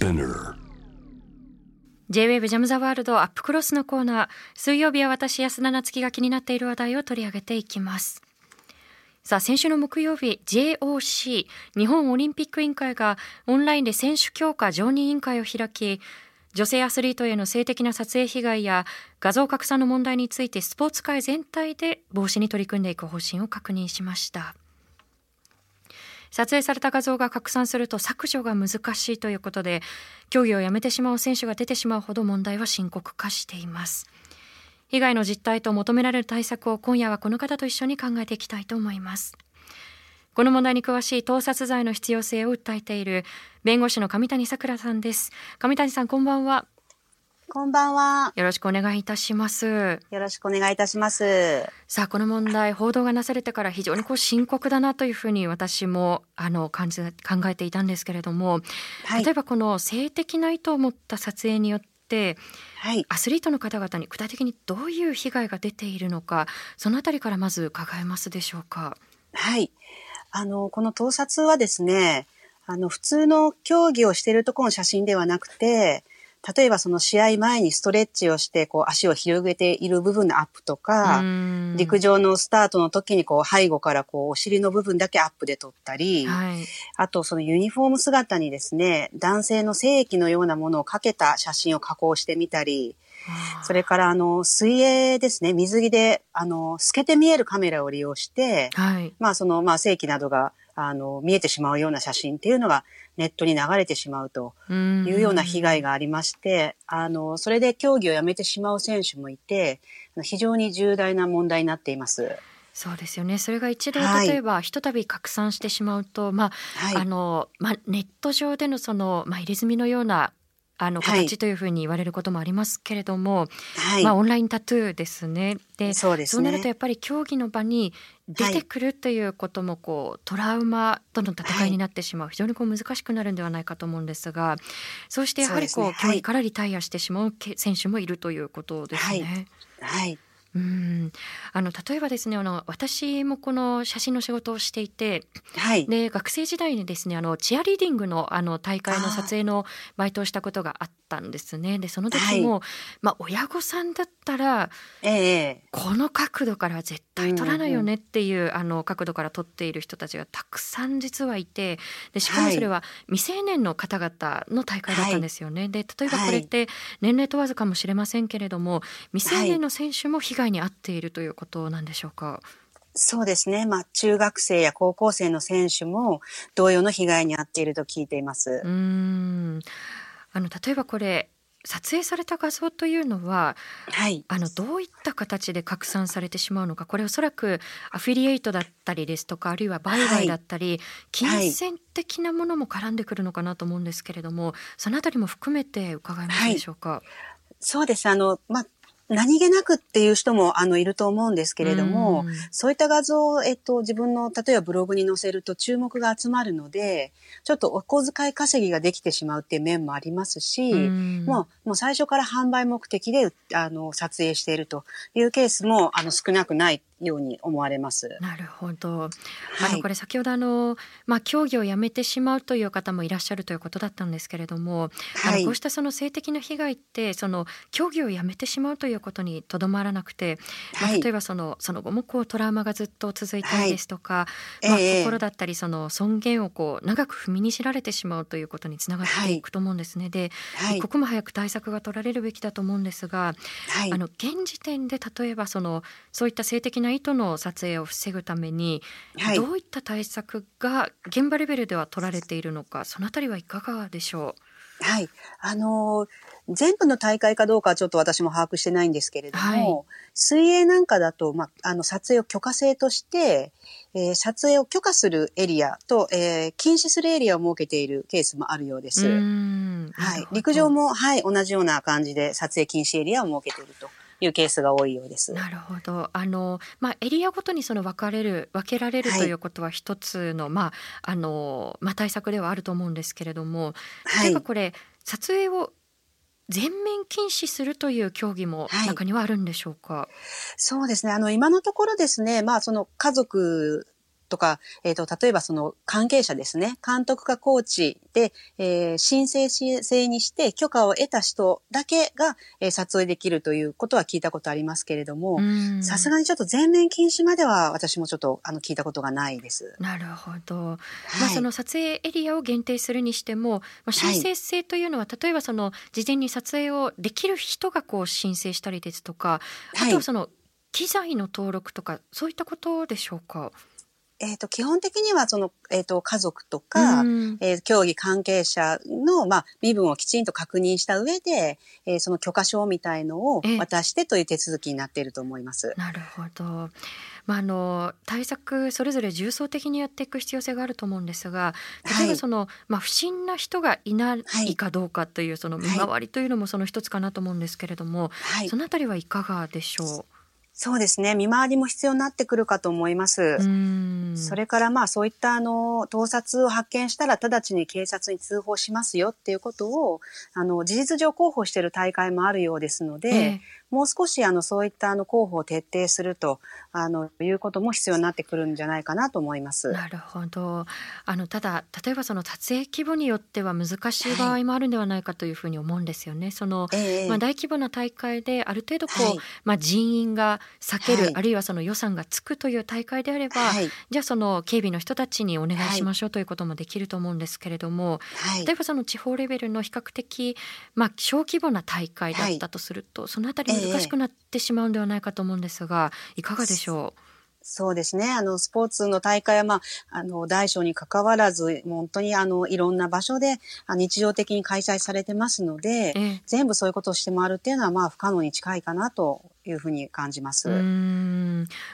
Spinner. J-WAVE ジャムザワールドアップクロスのコーナー。水曜日は私安田なつきが気になっている話題を取り上げていきます。さあ先週の木曜日 JOC 日本オリンピック委員会がオンラインで選手強化常任委員会を開き女性アスリートへの性的な撮影被害や画像拡散の問題についてスポーツ界全体で防止に取り組んでいく方針を確認しました。撮影された画像が拡散すると削除が難しいということで競技をやめてしまう選手が出てしまうほど問題は深刻化しています。被害の実態と求められる対策を今夜はこの方と一緒に考えていきたいと思います。この問題に詳しい盗撮罪の必要性を訴えている弁護士の上谷さくらさんです。上谷さんこんばんは。こんばんは。よろしくお願いいたしますよろしくお願いいたします。さあこの問題報道がなされてから非常にこう深刻だなというふうに私もあの感じ考えていたんですけれども、はい例えばこの性的な意図を持った撮影によってはい。アスリートの方々に具体的にどういう被害が出ているのかそのあたりからまず伺えますでしょうか？はい。あの、この盗撮はですね、あの、普通の競技をしているところの写真ではなくて、例えばその試合前にストレッチをして、こう足を広げている部分のアップとか、陸上上のスタートの時にこう背後からこうお尻の部分だけアップで撮ったり、はい、あとそのユニフォーム姿にですね、男性の精液のようなものをかけた写真を加工してみたり、それからあの水泳ですね、水着であの透けて見えるカメラを利用して、はい、まあそのまあ正規などがあの見えてしまうような写真っていうのがネットに流れてしまうといいうような被害がありまして、あのそれで競技をやめてしまう選手もいて、非常に重大な問題になっています。そうですよねそれが一度はい例えばひとたび拡散してしまうと、まあはい。あのまあ、ネット上でのその、まあ、入れ墨のようなあのはい形というふうに言われることもありますけれども、はい。まあ、オンラインタトゥーですね。でそうですそうなるとね。やっぱり競技の場に出てくるということもこうトラウマとの戦いになってしまう、非常にこう難しくなるんではないかと思うんですがそうしてやはりこうそうですね競技からリタイアしてしまうけ選手もいるということですね。はい。うん。あの例えばですねあの私もこの写真の仕事をしていてはい。で学生時代にですねあのチアリーディングのあの大会の撮影のバイトをしたことがあったんですね。でその時も、まあ、親御さんだったらええこの角度からは絶対撮らないよねっていう、あの角度から撮っている人たちがたくさん実はいてでしかもはい。それは未成年の方々の大会だったんですよね。で例えばこれって年齢問わずかもしれませんけれども未成年の選手も被害に遭っているということなんでしょうか？そうですね。まあ、中学生や高校生の選手も同様の被害に遭っていると聞いていますう。んあの例えばこれ撮影された画像というのははい。あのどういった形で拡散されてしまうのかこれおそらくアフィリエイトだったりですとかあるいは売買だったり、金銭的なものも絡んでくるのかなと思うんですけれどもそのあたりも含めて伺えますでしょうか？そうです。あの、まあ、何気なくっていう人も、あの、いると思うんですけれども、うん。そういった画像を、えっと、自分の、例えばブログに載せると注目が集まるので、ちょっとお小遣い稼ぎができてしまうっていう面もありますし、うん。もう、もう最初から販売目的で、あの、撮影しているというケースも、あの、少なくないように思われます。なるほど。あはいのこれ先ほどあのまあ競技をやめてしまうという方もいらっしゃるということだったんですけれども、あはいのこうしたその性的な被害ってその競技をやめてしまうということにとどまらなくて、まあはい例えばそのその後もこうトラウマがずっと続いたりですとか、はいまあええ心だったりその尊厳をこう長く踏みにじられてしまうということにつながっていくと思うんですね。で、はい一。刻も早く対策が取られるべきだと思うんですが、はいあ。の現時点で例えばそのそういった性的な意図の撮影を防ぐために、はいどういった対策が現場レベルでは取られているのかそのあたりはいかがでしょはい。あのー全部の大会かどうかはちょっと私も把握してないんですけれども、はい水泳なんかだと、まあ、あの、撮影を許可制として、えー撮影を許可するエリアと、えー禁止するエリアを設けているケースもあるようでう。す。はい陸上も、はい、同じような感じで撮影禁止エリアを設けているというケースが多いようです。なるほど。あのまあエリアごとにその分かれる分けられるはいということは一つの、まああのまあ対策ではあると思うんですけれども、はい例えば。これ撮影を全面禁止するという競技もはい中にはあるんでしょうか？そうですね。あの、今のところですね、まあ、その家族とか、えっ、と、例えばその関係者ですね、監督かコーチで、えー、申請制にして許可を得た人だけが、えー、撮影できるということは聞いたことありますけれども、さすがにちょっと全面禁止までは私もちょっとあの聞いたことがないです。なるほど。はい、まあその撮影エリアを限定するにしても、まあ、申請制というのは、はい、例えばその事前に撮影をできる人がこう申請したりですとか、あとはその機材の登録とかそういったことでしょうか？えっ、ー、と、基本的にはその、えっ、ー、と、家族とか、えー、競技関係者の、まあ、身分をきちんと確認した上で、えー、その許可証みたいのを渡してという手続きになっていると思います。なるほど。まあ、あの対策それぞれ重層的にやっていく必要性があると思うんですが例えばその、はい、まあ、不審な人がいないかどうかというその見回りというのもその一つかなと思うんですけれども、はい、そのあたりはいかがでしょう？そうですね。見回りも必要になってくるかと思います。それからまあそういったあの盗撮を発見したら直ちに警察に通報しますよっていうことをあの事実上広報している大会もあるようですので、えもう少しあのそういったあの広報を徹底するとあのいうことも必要になってくるんじゃないかなと思います。なるほど。あのただ例えばその撮影規模によっては難しい場合もあるんではないかというふうに思うんですよね。はい、その、えー、まあ大規模な大会である程度こう、はい、まあ人員が避ける、はい、あるいはその予算がつくという大会であれば、じゃあその警備の人たちにお願いしましょうということもできると思うんですけれども、例えばその地方レベルの比較的まあ小規模な大会だったとすると、そのあたり難しくなってしまうんではないかと思うんですが、いかがでしょう？そうですね。あの、スポーツの大会は、まあ、あの、大小に関わらず、本当に、あの、いろんな場所で、日常的に開催されてますので、ええ、全部そういうことをして回るっていうのは、まあ、不可能に近いかなというふうに感じます。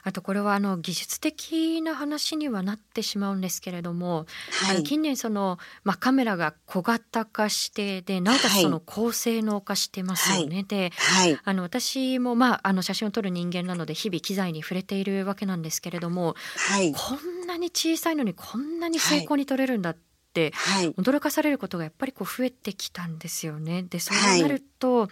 あとこれはあの技術的な話にはなってしまうんですけれども、はい、近年その、まあ、カメラが小型化してでなおかつその高性能化してますよね。はい、で、はい、あの私も、まあ、あの写真を撮る人間なので日々機材に触れているわけなんですけれども、こんなに小さいのにこんなに精巧に撮れるんだっって驚かされることがやっぱりこう増えてきたんですよね。でそうなると、はい、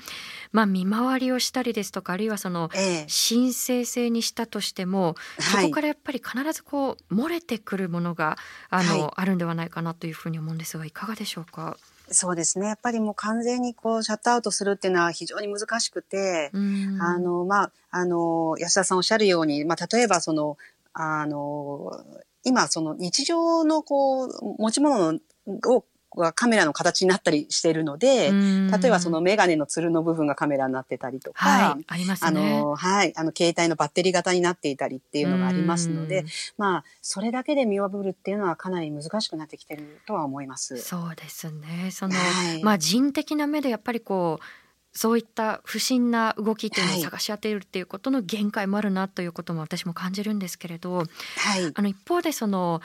まあ見回りをしたりですとかあるいはその申請制にしたとしても、えそこからやっぱり必ずこう漏れてくるものがあの、はい、あるんではないかなというふうに思うんですがいかがでしょうか？そうですね。やっぱりもう完全にこうシャットアウトするっていうのは非常に難しくて、あの、まあ、あの、安田さんおっしゃるように、まあ、例えばその、あの、今、その日常のこう、持ち物をがカメラの形になったりしているので、例えばそのメガネのつるの部分がカメラになってたりとか、はい、ありますね。あの、はい、あの、携帯のバッテリー型になっていたりっていうのがありますので、まあ、それだけで見破るっていうのはかなり難しくなってきてるとは思います。そうですね。その、はい、まあ、人的な目でやっぱりこう、そういった不審な動きっていうのを探し当てるっていうことの限界もあるなということも私も感じるんですけれど、はい、あの一方でその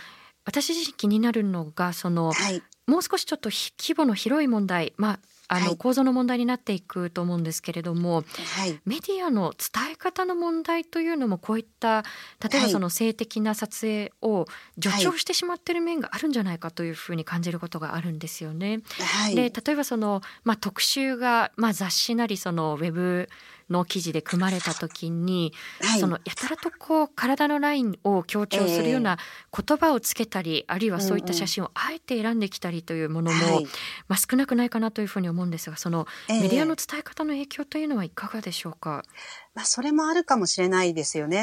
私自身気になるのがその、はい、もう少しちょっと規模の広い問題、まあ、あの構造の問題になっていくと思うんですけれども、はい、メディアの伝え方の問題というのもこういった例えばその性的な撮影を助長してしまっている面があるんじゃないかというふうに感じることがあるんですよね。はい、で例えばその、まあ、特集が、まあ、雑誌なりそのウェブの記事で組まれた時に、はい、そのやたらとこう体のラインを強調するような言葉をつけたり、えー、あるいはそういった写真をあえて選んできたりというものも、うんうん、まあ、少なくないかなというふうに思うんですがそのメディアの伝え方の影響というのはいかがでしょうか？えーまあ、それもあるかもしれないですよね。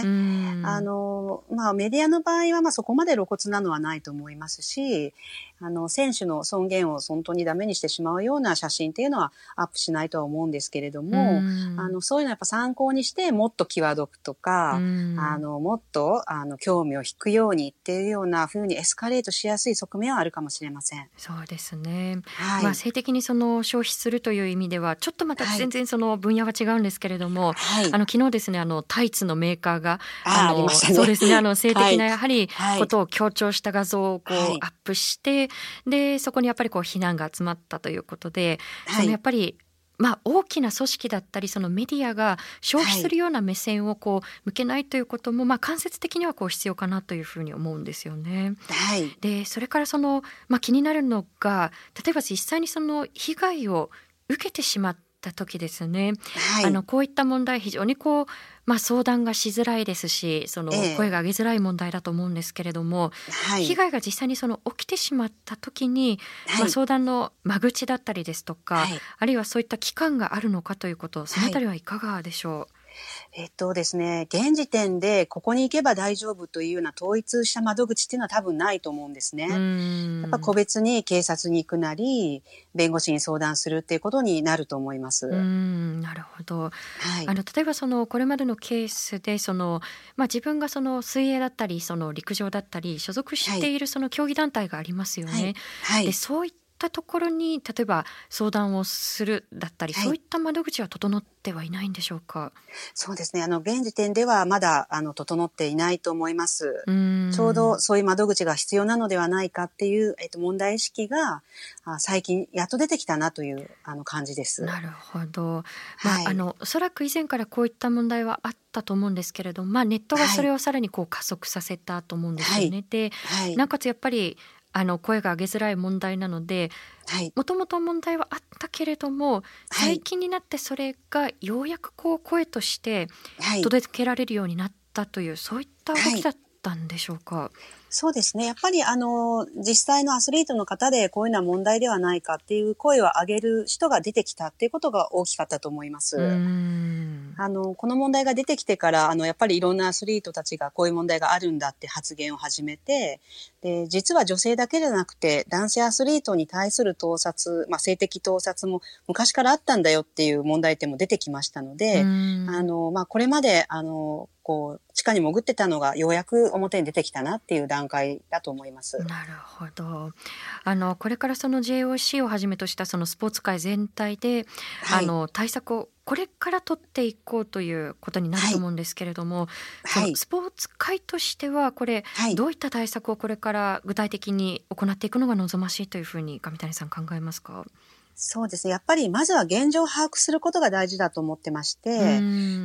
あの、まあ、メディアの場合は、まあ、そこまで露骨なのはないと思いますし、あの、選手の尊厳を本当にダメにしてしまうような写真っていうのはアップしないとは思うんですけれども、あの、そういうのはやっぱ参考にしてもっと際どくとか、あの、もっと、あの、興味を引くようにっていうような風にエスカレートしやすい側面はあるかもしれません。そうですね。はい、まあ、性的にその消費するという意味では、ちょっとまた全然その分野は違うんですけれども、はい、あの、昨日ですね、あの、タイツのメーカーが、あの、ね、そうですね、あの、性的なやはりことを強調した画像をこう、アップして、でそこにやっぱりこう非難が集まったということで、そのやっぱりまあ、大きな組織だったりそのメディアが消費するような目線をこう向けないということも、まあ、間接的にはこう必要かなというふうに思うんですよね。はい、でそれからその、まあ、気になるのが例えば実際にその被害を受けてしまった時ですね、はい、あのこういった問題非常にこうまあ、相談がしづらいですしその声が上げづらい問題だと思うんですけれども、はい、被害が実際にその起きてしまった時に、はい、まあ、相談の間口だったりですとか、はい、あるいはそういった期間があるのかということそのあたりはいかがでしょう、えっとですね、現時点でここに行けば大丈夫というような統一した窓口っていうのは多分ないと思うんですね。やっぱ個別に警察に行くなり、弁護士に相談するっていうことになると思います。なるほど。はい、あの例えばそのこれまでのケースでそのまあ自分がその水泳だったりその陸上だったり所属しているその競技団体がありますよね。はい、はい、でそういったったところに例えば相談をするだったり、はい、そういった窓口は整ってはいないんでしょうか？そうですね。あの現時点ではまだあの整っていないと思います。ちょうどそういう窓口が必要なのではないかっていう、えっと、問題意識があ最近やっと出てきたなというあの感じです。なるほど、まあ、はい、あのおそらく以前からこういった問題はあったと思うんですけれども、まあ、ネットがそれをさらにこう加速させたと思うんですよね。はい、で、なおかつやっぱりあの声が上げづらい問題なのでもともと問題はあったけれども最近になってそれがようやくこう声として届けられるようになったという、そういった動きだったんでしょうか？そうですね。やっぱりあの、実際のアスリートの方でこういうのは問題ではないかっていう声を上げる人が出てきたっていうことが大きかったと思います。あの、この問題が出てきてから、あの、やっぱりいろんなアスリートたちがこういう問題があるんだって発言を始めて、で、実は女性だけじゃなくて、男性アスリートに対する盗撮、まあ、性的盗撮も昔からあったんだよっていう問題点も出てきましたので、あの、まあ、これまで、あの、こう、地下に潜ってたのがようやく表に出てきたなっていう段階だと思います。なるほど。あの、これからその JOC をはじめとしたそのスポーツ界全体で、はい、あの、対策をこれから取っていこうということになると思うんですけれども、はい、スポーツ界としてはこれ、はい、どういった対策をこれから具体的に行っていくのが望ましいというふうに上谷さん考えますか？そうですね。やっぱりまずは現状を把握することが大事だと思ってまして、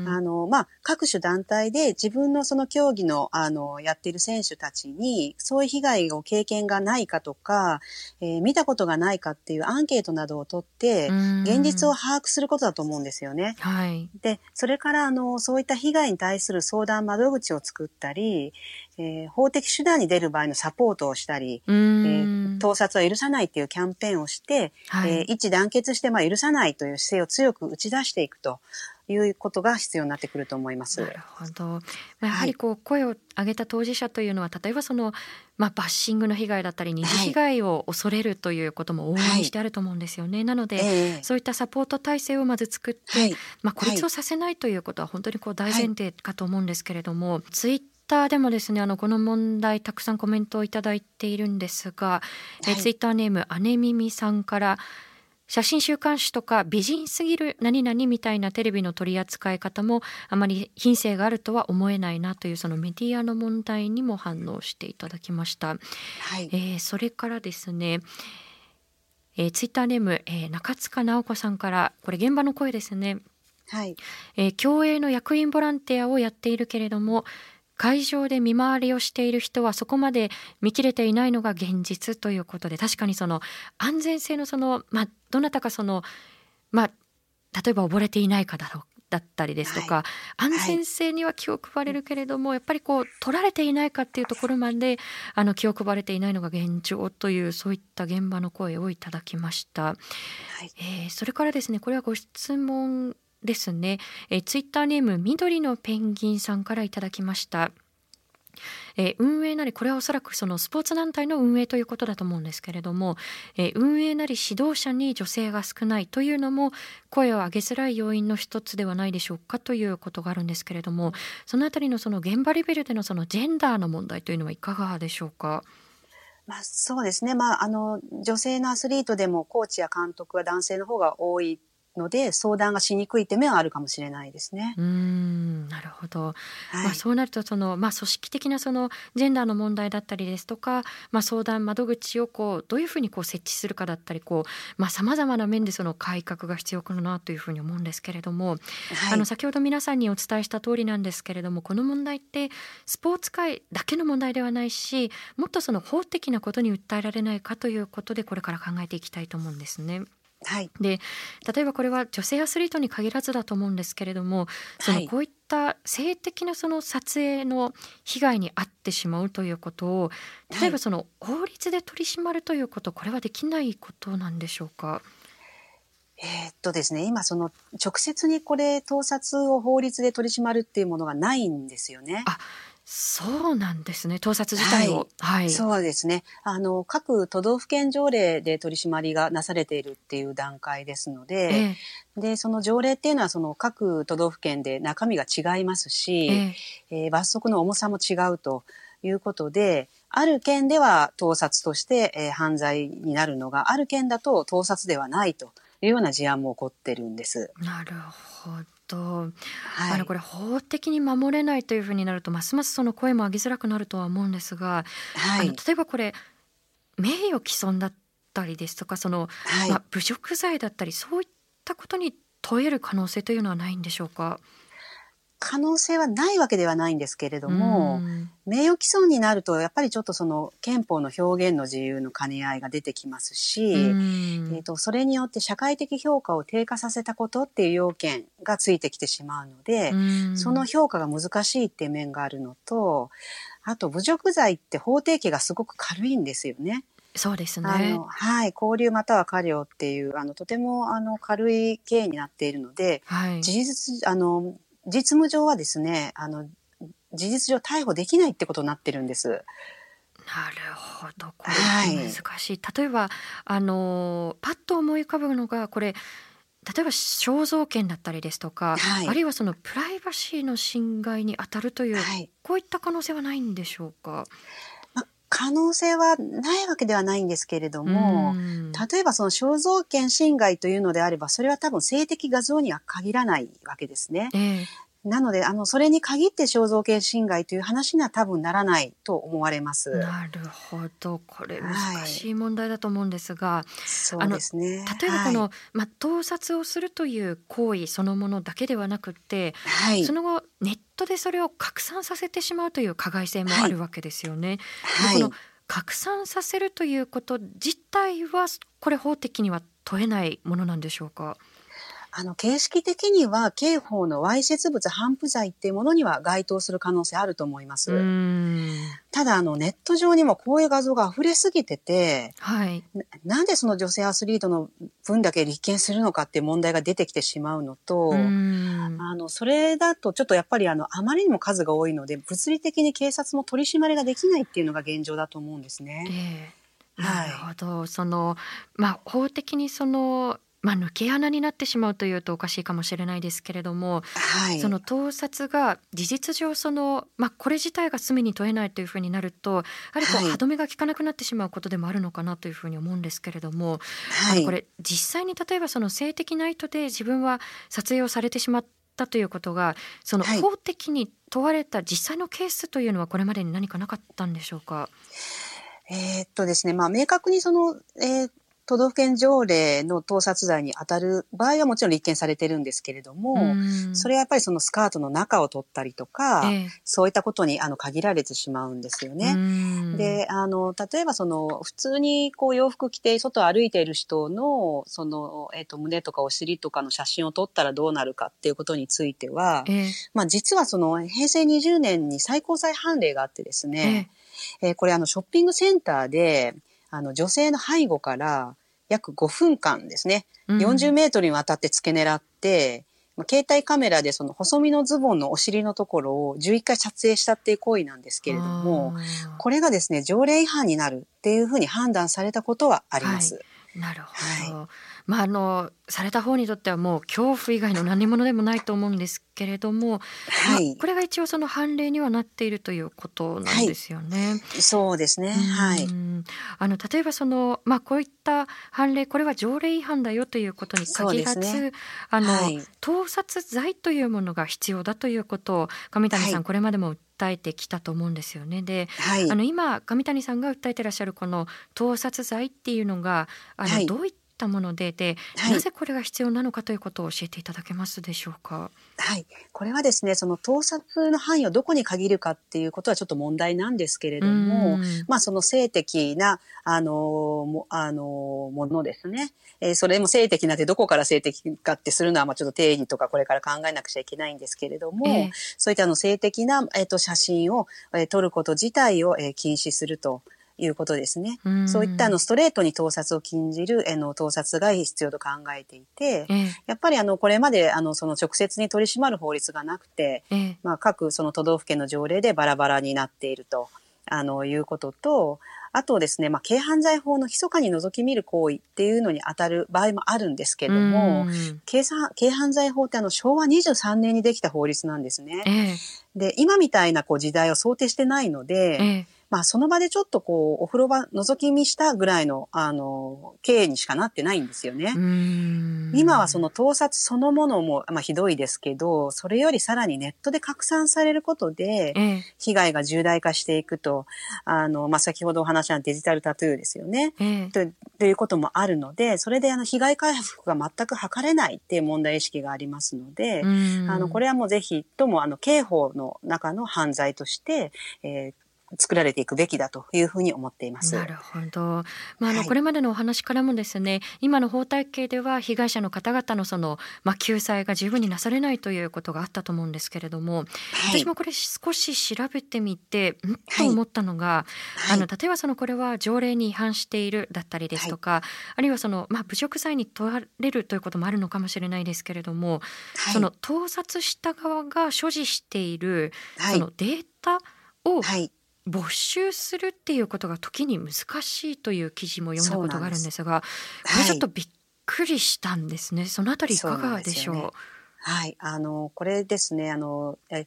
あの、まあ、各種団体で自分のその競技の、あの、やっている選手たちに、そういう被害を経験がないかとか、えー、見たことがないかっていうアンケートなどを取って、現実を把握することだと思うんですよね。はい。で、それから、あの、そういった被害に対する相談窓口を作ったり、えー、法的手段に出る場合のサポートをしたり、えー、盗撮は許さないっていうキャンペーンをして、はい、えー、一致団結してまあ許さないという姿勢を強く打ち出していくということが必要になってくると思います。なるほど。やはりこう声を上げた当事者というのは、例えばそのまあバッシングの被害だったり二次被害を恐れるということも往々にしてあると思うんですよね。はい、なので、えー、そういったサポート体制をまず作って、はい、まあ孤立をさせないということは本当にこう大前提かと思うんですけれども、はい、ツイッターでもですねあのこの問題たくさんコメントをいただいているんですが、はい、えツイッターネーム姉耳さんから写真週刊誌とか美人すぎる何々みたいなテレビの取り扱い方もあまり品性があるとは思えないなというそのメディアの問題にも反応していただきました。はい、えー、それからですねえー、ツイッターネーム、えー、中塚直子さんからこれ現場の声ですね。はい、えー、競泳の役員ボランティアをやっているけれども会場で見回りをしている人はそこまで見切れていないのが現実ということで確かにその安全性のその、まあ、どなたかその、まあ、例えば溺れていないかだろうだったりですとか、はい、安全性には気を配れるけれども、はい、やっぱりこう取られていないかっていうところまであの気を配れていないのが現状というそういった現場の声をいただきました。はい、えー、それからですねこれはご質問ですね、え、ツイッターネーム緑のペンギンさんからいただきました。え、運営なりこれはおそらくそのスポーツ団体の運営ということだと思うんですけれども、え、運営なり指導者に女性が少ないというのも声を上げづらい要因の一つではないでしょうかということがあるんですけれどもそのあたりのその現場レベルでのそのジェンダーの問題というのはいかがでしょうか？まあ、そうですね、まあ、あの女性のアスリートでもコーチや監督は男性の方が多いので相談がしにくいって面はあるかもしれないですね。うんなるほど、はい、まあ、そうなるとその、まあ、組織的なそのジェンダーの問題だったりですとか、まあ、相談窓口をこうどういうふうにこう設置するかだったりさまざ、まな面でその改革が必要かなというふうに思うんですけれども、はい、あの先ほど皆さんにお伝えした通りなんですけれどもこの問題ってスポーツ界だけの問題ではないしもっとその法的なことに訴えられないかということでこれから考えていきたいと思うんですね。はい。で例えばこれは女性アスリートに限らずだと思うんですけれどもそはいのこういった性的なその撮影の被害に遭ってしまうということを例えばその法律で取り締まるということこれはできないことなんでしょうか？えーっとですね、今その直接にこれ盗撮を法律で取り締まるっていうものがないんですよね。あそうなんですね盗撮自体を。はい、そうですね。あの、各都道府県条例で取り締まりがなされているっていう段階ですので、ええで、その条例っていうのはその各都道府県で中身が違いますし、えええー罰則の重さも違うということで、ある県では盗撮として、えー犯罪になるのが、ある県だと盗撮ではないというような事案も起こってるんです。なるほど。はい。あのこれ法的に守れないというふうになるとますますその声も上げづらくなるとは思うんですが、はいあの。例えばこれ名誉毀損だったりですとかその、はいまあ、侮辱罪だったりそういったことに問える可能性というのはないんでしょうか？可能性はないわけではないんですけれども、うん名誉毀損になると、やっぱりちょっとその憲法の表現の自由の兼ね合いが出てきますし、うんえー、とそれによって社会的評価を低下させたことっていう要件がついてきてしまうので、うんその評価が難しいっていう面があるのと、あと侮辱罪って法定刑がすごく軽いんですよね。そうですあねの。はい、交留または過料っていうあのとてもあの軽い刑になっているので、はい。事実あの実務上はですね、あの事実上逮捕できないってことになってるんです。なるほどこはいれ難しい、例えばあのパッと思い浮かぶのがこれ例えば肖像権だったりですとか、はいあるいはそのプライバシーの侵害に当たるという、はい。こういった可能性はないんでしょうか？まあ可能性はないわけではないんですけれども、うん例えばその肖像権侵害というのであれば、それは多分性的画像には限らないわけですね。ええなので、あの、それに限って肖像権侵害という話には多分ならないと思われます。なるほどこれ難しい問題だと思うんですが、そうですね。例えばこの、はい、まあ、盗撮をするという行為そのものだけではなくって、はいその後ネットでそれを拡散させてしまうという加害性もあるわけですよね。はいでこの拡散させるということ自体はこれ法的には問えないものなんでしょうか？あの、形式的には刑法のわいせつ物反布罪っていうものには該当する可能性あると思います。ただ、あの、ネット上にもこういう画像が溢れすぎてて、はい。ななんでその女性アスリートの分だけ立件するのかっていう問題が出てきてしまうのと、あの、それだとちょっとやっぱりあの、あまりにも数が多いので、物理的に警察も取り締まりができないっていうのが現状だと思うんですね。ええはないるほど。そのまあ法的にそのまあ抜け穴になってしまうというとおかしいかもしれないですけれども、はい。その盗撮が事実上そのまあこれ自体が罪に問えないというふうになるとやはりこうはい歯止めが効かなくなってしまうことでもあるのかなというふうに思うんですけれども、はい。これ実際に例えばその性的な意図で自分は撮影をされてしまったということがそのはい法的に問われた実際のケースというのはこれまでに何かなかったんでしょうか？えーっとですね、まあ、明確にその、えー都道府県条例の盗撮罪に当たる場合はもちろん立件されてるんですけれども、うん。それはやっぱりそのスカートの中を取ったりとか、ええ。そういったことにあの限られてしまうんですよね。うん。で、あの、例えばその、普通にこう洋服着て外歩いている人の、その、えっ、と、胸とかお尻とかの写真を撮ったらどうなるかっていうことについては、ええ。まあ実はその、平成20年に最高裁判例があってですね、えーこれあの、ショッピングセンターで、あの、女性の背後から約5分間ですね、うん。40メートルにわたって付け狙って、まあ携帯カメラでその細身のズボンのお尻のところを11回撮影したっていう行為なんですけれども、これがですね、条例違反になるっていうふうに判断されたことはあります。なるほど、まああのされた方にとってはもう恐怖以外の何者でもないと思うんですけれども、はいまあこれが一応その判例にはなっているということなんですよね。そうですね。はい。うんあの例えばそのまあこういった判例これは条例違反だよということに限らず、ねあの、はい盗撮罪というものが必要だということを上谷さん、はいこれまでも訴えてきたと思うんですよね。で、はいあ。の今上谷さんが訴えてらっしゃるこの盗撮罪っていうのがあの、はいどういったったものでで、はい、なぜこれが必要なのかということを教えていただけますでしょうか？はい、これはですねその盗撮の範囲をどこに限るかっていうことはちょっと問題なんですけれども、まあその性的なあのもあのものですね、えー、それも性的なってどこから性的かってするのはまあちょっと定義とかこれから考えなくちゃいけないんですけれども、えー、そういったあの性的な、えー、と写真を、えー、撮ること自体を、えー、禁止すると。いうことですね。うそういったあのストレートに盗撮を禁じる、えの盗撮が必要と考えていて、えやっぱりあのこれまであのその直接に取り締まる法律がなくて、えまあ各その都道府県の条例でバラバラになっていると。あの、いうことと、あとですね、まあ、軽犯罪法の密かに覗き見る行為っていうのに当たる場合もあるんですけれども、軽軽犯罪法ってあの昭和23年にできた法律なんですね。えで、今みたいなこう時代を想定してないので、えまあその場でちょっとこう、お風呂場覗き見したぐらいの、あの、経営にしかなってないんですよね。今はその盗撮そのものも、まあひどいですけど、それよりさらにネットで拡散されることで、被害が重大化していくと、あの、まあ先ほどお話したデジタルタトゥーですよね。とということもあるので、それであの被害回復が全く図れないっていう問題意識がありますので、あの、これはもうぜひともあの刑法の中の犯罪として、えー、作られていくべきだというふうに思っています。なるほど。まああの、はい、これまでのお話からもですね、今の法体系では被害者の方々のそのまあ救済が十分になされないということがあったと思うんですけれども、はい、私もこれ少し調べてみて、んと思ったのが、はい、あの例えばそのこれは条例に違反しているだったりですとか、あるいはそのまあ侮辱罪に問われるということもあるのかもしれないですけれども、その盗撮した側が所持しているそのデータを、はい没収するっていうことが時に難しいという記事も読んだことがあるんですがこれちょっとびっくりしたんです。ね、はい、そのあたりいかがでしょう、ね、はい。あのこれですね。あのえ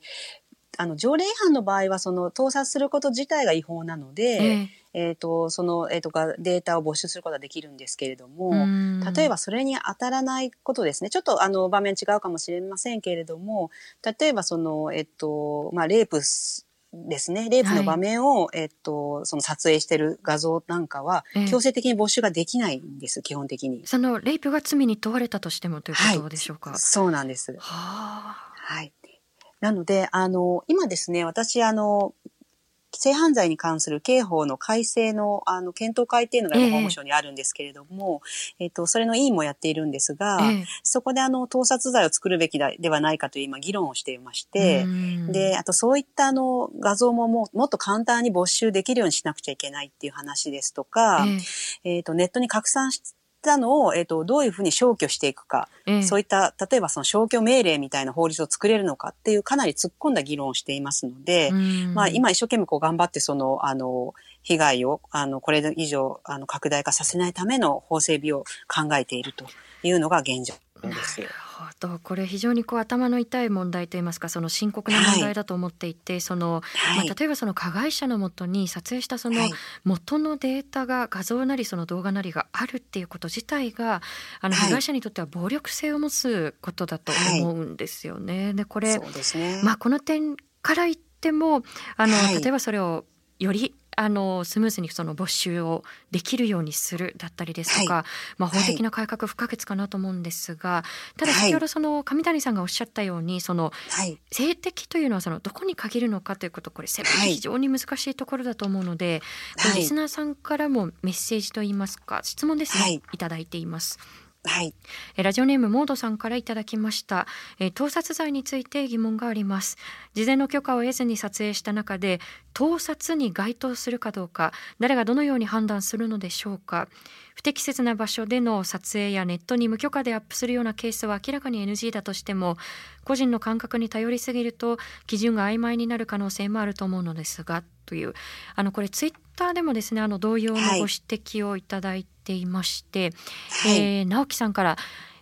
あの条例違反の場合はその盗撮すること自体が違法なので、えーえーと、その、えーと、とデータを没収することができるんですけれども例えばそれに当たらないことですね。ちょっとあの場面違うかもしれませんけれども例えばその、えっ、ー、とまあ、レイプですね、レイプの場面を、はい、えっと、その撮影してる画像なんかは、強制的に没収ができないんです、基本的に。その、レイプが罪に問われたとしてもということでしょうか？はい、そうなんです。はあ。はい。なので、あの、今ですね、私、あの、性犯罪に関する刑法の改正のあの検討会っていうのが法務省にあるんですけれども、えっ、ー、と、それの委員もやっているんですが、えー、そこであの、盗撮罪を作るべきではないかという今議論をしていまして、で、あとそういったあの、画像もももっと簡単に没収できるようにしなくちゃいけないっていう話ですとか、えっ、ー、と、ネットに拡散したのを、えっ、ー、と、どういうふうに消去していくか、えそういった、例えばその消去命令みたいな法律を作れるのかっていうかなり突っ込んだ議論をしていますので、まあ今一生懸命こう頑張ってその、あの、被害を、あの、これ以上、あの、拡大化させないための法整備を考えているというのが現状です。ほど。これ非常にこう頭の痛い問題といいますかその深刻な問題だと思っていて、はい、その、まあ、例えばその加害者のもとに撮影したその元のデータが画像なりその動画なりがあるっていうこと自体があの被害者にとっては暴力性を持つことだと思うんですよね。でこれ、ね、まあ、この点から言ってもあの、例えばそれをよりあのスムーズにその没収をできるようにするだったりですとか、はい、まあ、法的な改革不可欠かなと思うんですが、はい、ただ先ほどその上谷さんがおっしゃったようにその、性的というのはそのどこに限るのかということこれ非常に難しいところだと思うので、リスナーさんからもメッセージといいますか質問ですね、いただいています。はい、ラジオネームモードさんからいただきました、え盗撮罪について疑問があります。事前の許可を得ずに撮影した中で盗撮に該当するかどうか誰がどのように判断するのでしょうか。不適切な場所での撮影やネットに無許可でアップするようなケースは明らかに NG だとしても個人の感覚に頼りすぎると基準が曖昧になる可能性もあると思うのですがという。あのこれツイッターでもですねあの同様のご指摘をいただいていまして、はい、えー、直樹さんから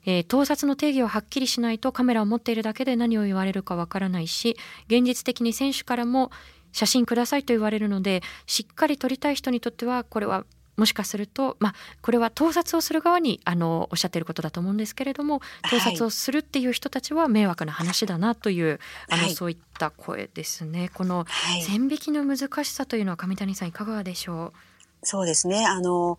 えー、盗撮の定義をはっきりしないとカメラを持っているだけで何を言われるかわからないし現実的に選手からも写真くださいと言われるのでしっかり撮りたい人にとってはこれはもしかすると、まあ、これは盗撮をする側にあのおっしゃっていることだと思うんですけれども盗撮をするっていう人たちは迷惑な話だなという、はい、あのそういった声ですね。この線引きの難しさというのは上谷さんいかがでしょう？そうですね。あの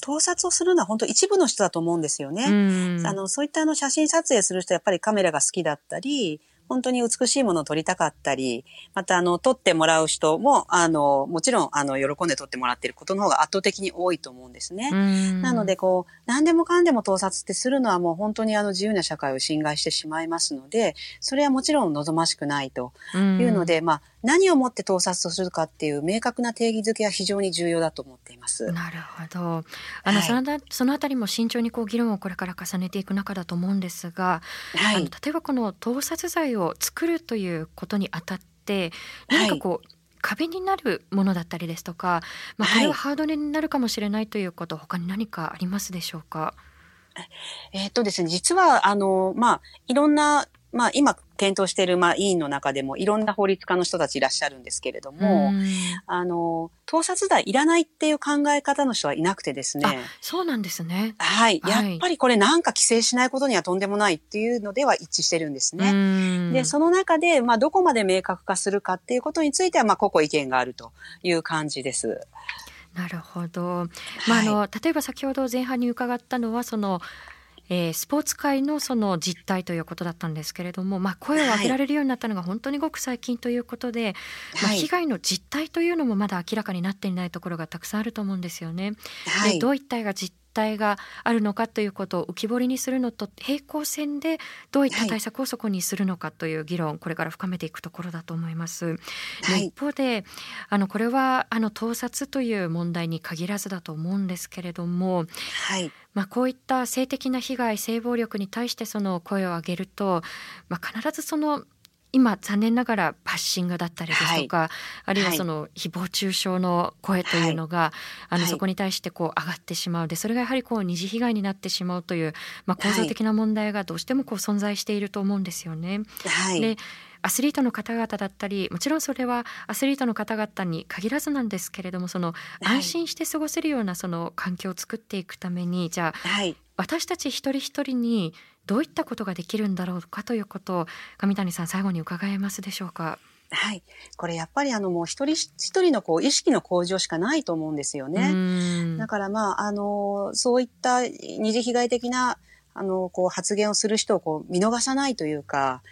盗撮をするのは本当一部の人だと思うんですよね。うん。あの、そういったあの写真撮影する人はやっぱりカメラが好きだったり、本当に美しいものを撮りたかったり、またあの、撮ってもらう人も、あの、もちろんあの、喜んで撮ってもらっていることの方が圧倒的に多いと思うんですね。うんなので、こう、何でもかんでも盗撮ってするのはもう本当にあの自由な社会を侵害してしまいますので、それはもちろん望ましくないというので、まあ、何をもって盗撮とするかっていう明確な定義づけは非常に重要だと思っています。なるほど。あの、はいそのあたそのあたりも慎重にこう議論をこれから重ねていく中だと思うんですが、はい。例えばこの盗撮罪を作るということにあたってはい何かこう、壁になるものだったりですとか、まあ、こはいれはハードルになるかもしれないということ、他に何かありますでしょうか？えーっとですね、実は、あの、まあ、いろんな、まあ、今、検討している、まあ、委員の中でも、いろんな法律家の人たちいらっしゃるんですけれども、うんあの、盗撮罪いらないっていう考え方の人はいなくてですね、あそうなんですね。はい。はいやっぱりこれなんか規制しないことにはとんでもないっていうのでは一致してるんですね。うんで、その中で、まあ、どこまで明確化するかっていうことについては、まあ、個々意見があるという感じです。なるほど。まあ、あの例えば先ほど前半に伺ったのはその、えースポーツ界のその実態ということだったんですけれども、まあ、声を上げられるようになったのが本当にごく最近ということで、まあ、はい被害の実態というのもまだ明らかになっていないところがたくさんあると思うんですよね。はい。でどういったが実態があるのかということを浮き彫りにするのと平行線でどういった対策をそこにするのかという議論、これから深めていくところだと思います。はい一方であのこれはあの盗撮という問題に限らずだと思うんですけれども、はい。まあ、こういった性的な被害性暴力に対してその声を上げると、まあ、必ずその今残念ながらバッシングだったりですとか、あるいはその誹謗中傷の声というのが、あのはい。そこに対してこう上がってしまう。でそれがやはりこう二次被害になってしまうという、まあ、構造的な問題がどうしてもこう存在していると思うんですよね。はい。でアスリートの方々だったりもちろんそれはアスリートの方々に限らずなんですけれどもそのはい。安心して過ごせるようなその環境を作っていくためにじゃあはい。私たち一人一人にどういったことができるんだろうかということを上谷さん最後に伺えますでしょうか？はい。これやっぱりあのもう一人一人のこう意識の向上しかないと思うんですようね。だからまあ、あの、そういった二次被害的な、あの、こう発言をする人をこう見逃さないというか、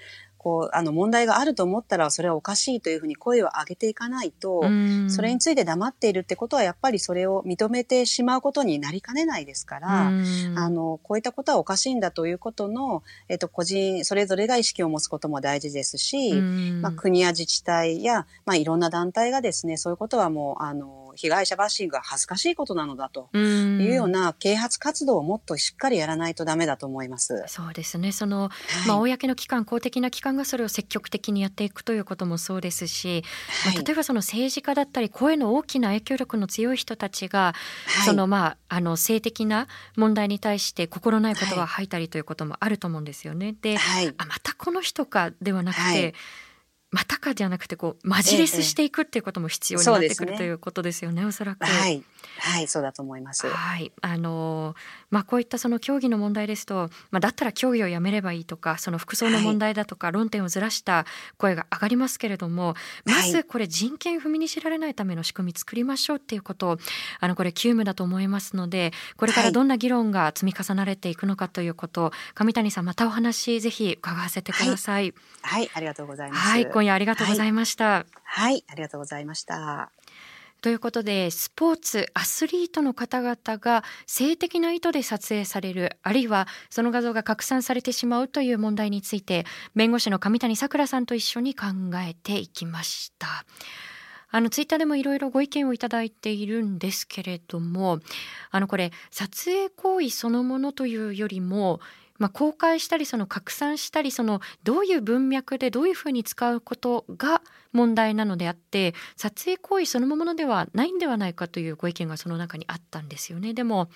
こう、あの問題があると思ったらそれはおかしいというふうに声を上げていかないと、うん。それについて黙っているってことはやっぱりそれを認めてしまうことになりかねないですから、うん。あの、こういったことはおかしいんだということの、えっと、個人、それぞれが意識を持つことも大事ですし、うん。まあ、国や自治体や、まあ、いろんな団体がですね、そういうことはもう、あの、被害者バッシングが恥ずかしいことなのだとうん。いうような啓発活動をもっとしっかりやらないとダメだと思います。そうですね。その、はい。まあ、公の機関公的な機関がそれを積極的にやっていくということもそうですし、まあはい例えばその政治家だったり声の大きな影響力の強い人たちが、はい。そのまああの性的な問題に対して心ない言葉をはい吐いたりということもあると思うんですよね。で、はい。あまたこの人かではなくて、はいまたかじゃなくてこうマジレスしていくっていうことも必要になってくる、ということですよねおそらく。はい。はい、そうだと思います。はい、あのまあこういったその競技の問題ですと、まあだったら競技をやめればいいとか、その服装の問題だとか論点をずらした声が上がりますけれども、まずこれ人権踏みにじられないための仕組み作りましょうっていうことをあのこれ急務だと思いますので、これからどんな議論が積み重なれていくのかということを上谷さんまたお話ぜひ伺わせてください。はい、ありがとうございます。はい、今夜ありがとうございました。はい、ありがとうございました。ということでスポーツアスリートの方々が性的な意図で撮影されるあるいはその画像が拡散されてしまうという問題について弁護士の上谷さくらさんと一緒に考えていきました。あのツイッターでもいろいろご意見をいただいているんですけれどもあのこれ撮影行為そのものというよりもまあ、公開したりその拡散したりそのどういう文脈でどういうふうに使うことが問題なのであって撮影行為そのものではないんではないかというご意見がその中にあったんですよね。でも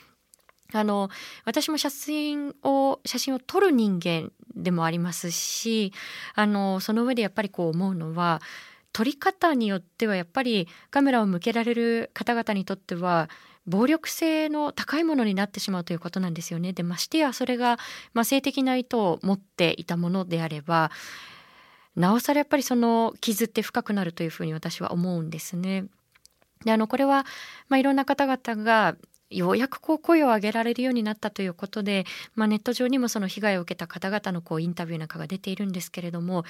あの私も写真を写真を撮る人間でもありますしあのその上でやっぱりこう思うのは撮り方によってはやっぱりカメラを向けられる方々にとっては暴力性の高いものになってしまうということなんですよね。でましてやそれが、まあ、性的な意図を持っていたものであればなおさらやっぱりその傷って深くなるというふうに私は思うんですね。であのこれは、まあ、いろんな方々がようやくこう声を上げられるようになったということで、まあ、ネット上にもその被害を受けた方々のこうインタビューなんかが出ているんですけれども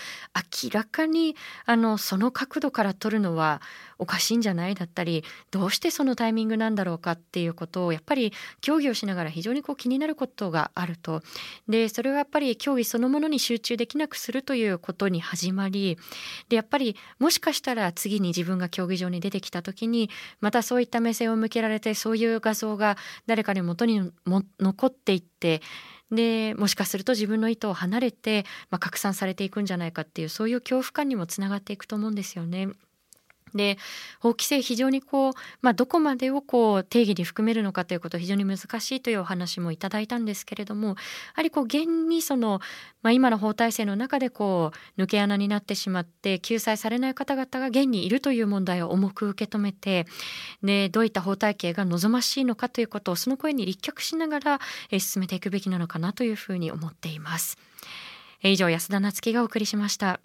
明らかにあのその角度から撮るのはおかしいんじゃないだったりどうしてそのタイミングなんだろうかっていうことをやっぱり競技をしながら非常にこう気になることがあると。でそれはやっぱり競技そのものに集中できなくするということに始まりでやっぱりもしかしたら次に自分が競技場に出てきた時にまたそういった目線を向けられてそういう画像が誰かに元にも残っていってでもしかすると自分の意図を離れて、まあ、拡散されていくんじゃないかっていうそういう恐怖感にもつながっていくと思うんですよね。で法規制非常にこう、まあ、どこまでをこう定義に含めるのかということ非常に難しいというお話もいただいたんですけれどもやはりこう現にその、まあ、今の法体制の中でこう抜け穴になってしまって救済されない方々が現にいるという問題を重く受け止めてでどういった法体系が望ましいのかということをその声に立脚しながら進めていくべきなのかなというふうに思っています。以上安田夏樹がお送りしました。